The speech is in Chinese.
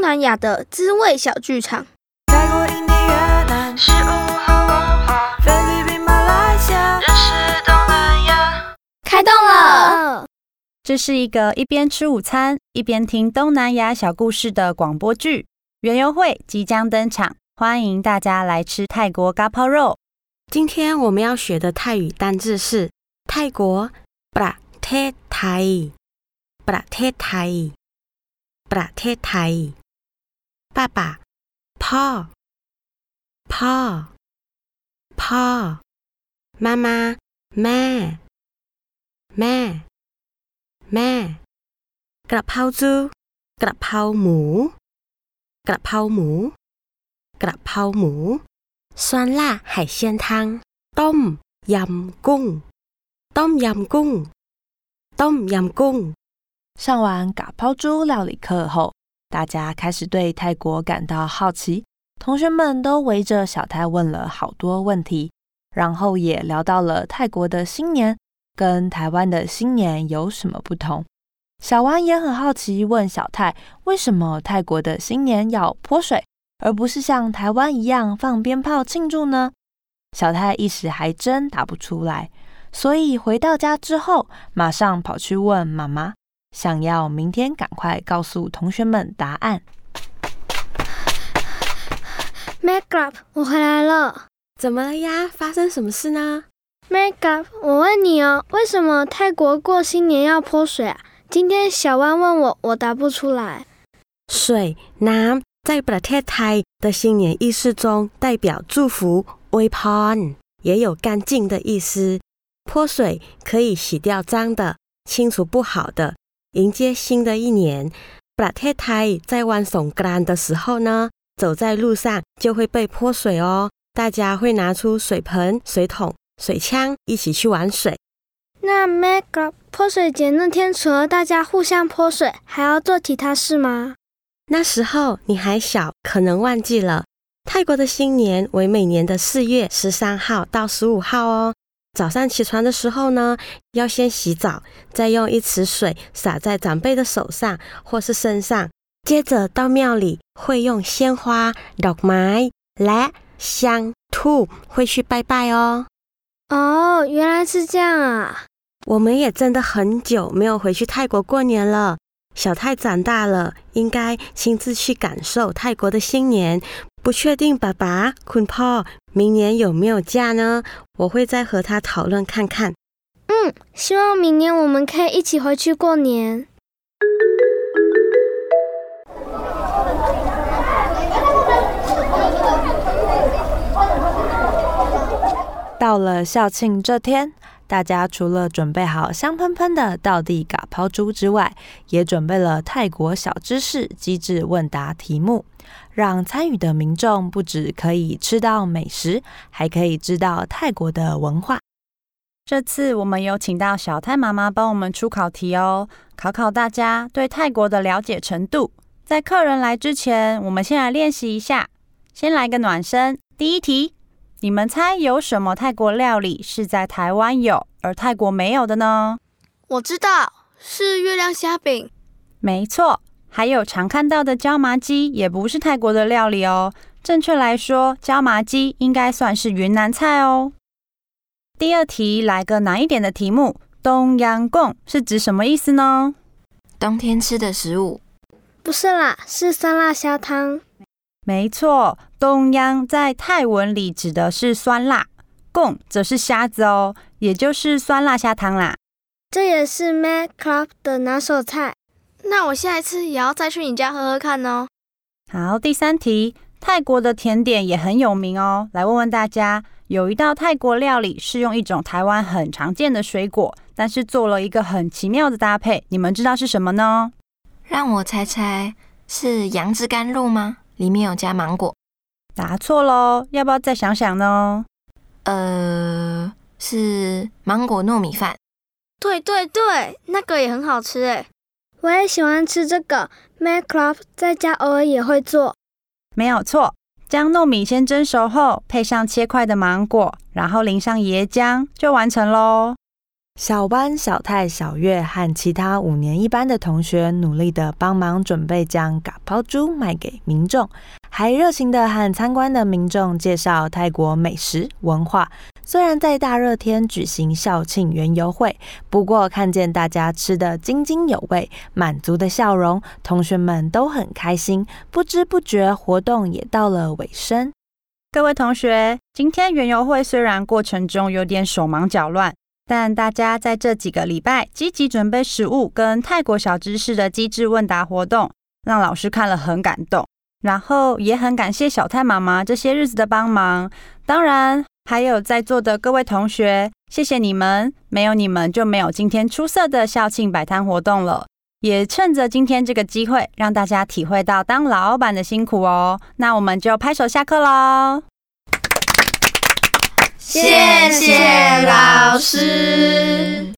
东南亚的滋味小剧场。泰国、印尼、越南食物和文化，菲律宾、马来西亚认识东南亚。开动了！这是一个一边吃午餐一边听东南亚小故事的广播剧。园游会即将登场，欢迎大家来吃泰国嘎泡肉。今天我们要学的泰语单字是泰国 （pra te thai），pra te thai，pra te thai。爸爸，พ่อ，พ่อ，พ่อ。妈妈，แม่，แม่，แม่。กระเพราจู กระเพราหมู กระเพราหมู กระเพราหมู 酸辣海鲜汤，ต้มยำกุ้ง，ต้มยำกุ้ง，ต้มยำกุ้ง。上完嘎抛猪料理课后， 大家开始对泰国感到好奇，同学们都围着小泰问了好多问题，然后也聊到了泰国的新年跟台湾的新年有什么不同。小王也很好奇，问小泰为什么泰国的新年要泼水，而不是像台湾一样放鞭炮庆祝呢？小泰一时还真答不出来，所以回到家之后，马上跑去问妈妈。想要明天赶快告诉同学们答案。Makeup，我回来了。怎么了呀？发生什么事呢？Makeup，我问你哦，为什么泰国过新年要泼水啊？今天小弯问我，我答不出来。水น้在ประเทศไทย的新年意思中代表祝福 w e p o n 也有干净的意思。泼水可以洗掉脏的，清除不好的。 迎接新的一年。布拉太泰在玩耸干的时候呢走在路上就会被泼水哦。大家会拿出水盆水桶水枪一起去玩水。那麦格泼水节那天除了大家互相泼水还要做其他事吗？那时候你还小可能忘记了泰国的新年为每年的四月十三号到十五号哦。早上起床的时候呢，要先洗澡，再用一池水洒在长辈的手上或是身上。接着到庙里，会用鲜花、肉麦、来香、兔会去拜拜哦。哦，原来是这样啊！我们也真的很久没有回去泰国过年了。小泰长大了，应该亲自去感受泰国的新年，不确定爸爸、坤พ่明年有没有假呢？我会再和他讨论看看。嗯，希望明年我们可以一起回去过年。到了校庆这天，大家除了准备好香喷喷的道地嘎抛猪之外，也准备了泰国小知识机智问答题目。让参与的民众不止可以吃到美食，还可以知道泰国的文化。这次我们有请到小泰妈妈帮我们出考题哦，考考大家对泰国的了解程度。在客人来之前，我们先来练习一下，先来个暖身。第一题，你们猜有什么泰国料理是在台湾有而泰国没有的呢？我知道，是月亮虾饼。没错。还有常看到的椒麻鸡也不是泰国的料理哦。正确来说，椒麻鸡应该算是云南菜哦。第二题来个难一点的题目，冬阳贡是指什么意思呢？冬天吃的食物？不是啦，是酸辣虾汤。没错，东央在泰文里指的是酸辣，贡则是虾子哦，也就是酸辣虾汤啦。这也是 Mad Club 的拿手菜。那我下一次也要再去你家喝喝看哦。好，第三题，泰国的甜点也很有名哦。来问问大家，有一道泰国料理是用一种台湾很常见的水果，但是做了一个很奇妙的搭配，你们知道是什么呢？让我猜猜，是杨枝甘露吗？里面有加芒果？答错喽，要不要再想想呢？呃，是芒果糯米饭。对对对，那个也很好吃诶。我也喜欢吃这个 Club 在家偶尔也会做。没有错，将糯米先蒸熟后，配上切块的芒果，然后淋上椰浆，就完成喽。小班、小泰、小月和其他五年一班的同学努力的帮忙准备将嘎抛猪卖给民众，还热情的和参观的民众介绍泰国美食文化。虽然在大热天举行校庆园游会，不过看见大家吃得津津有味、满足的笑容，同学们都很开心。不知不觉，活动也到了尾声。各位同学，今天园游会虽然过程中有点手忙脚乱。但大家在这几个礼拜积极准备食物跟泰国小知识的机智问答活动，让老师看了很感动。然后也很感谢小泰妈妈这些日子的帮忙，当然还有在座的各位同学，谢谢你们，没有你们就没有今天出色的校庆摆摊活动了。也趁着今天这个机会，让大家体会到当老板的辛苦哦。那我们就拍手下课喽。谢谢是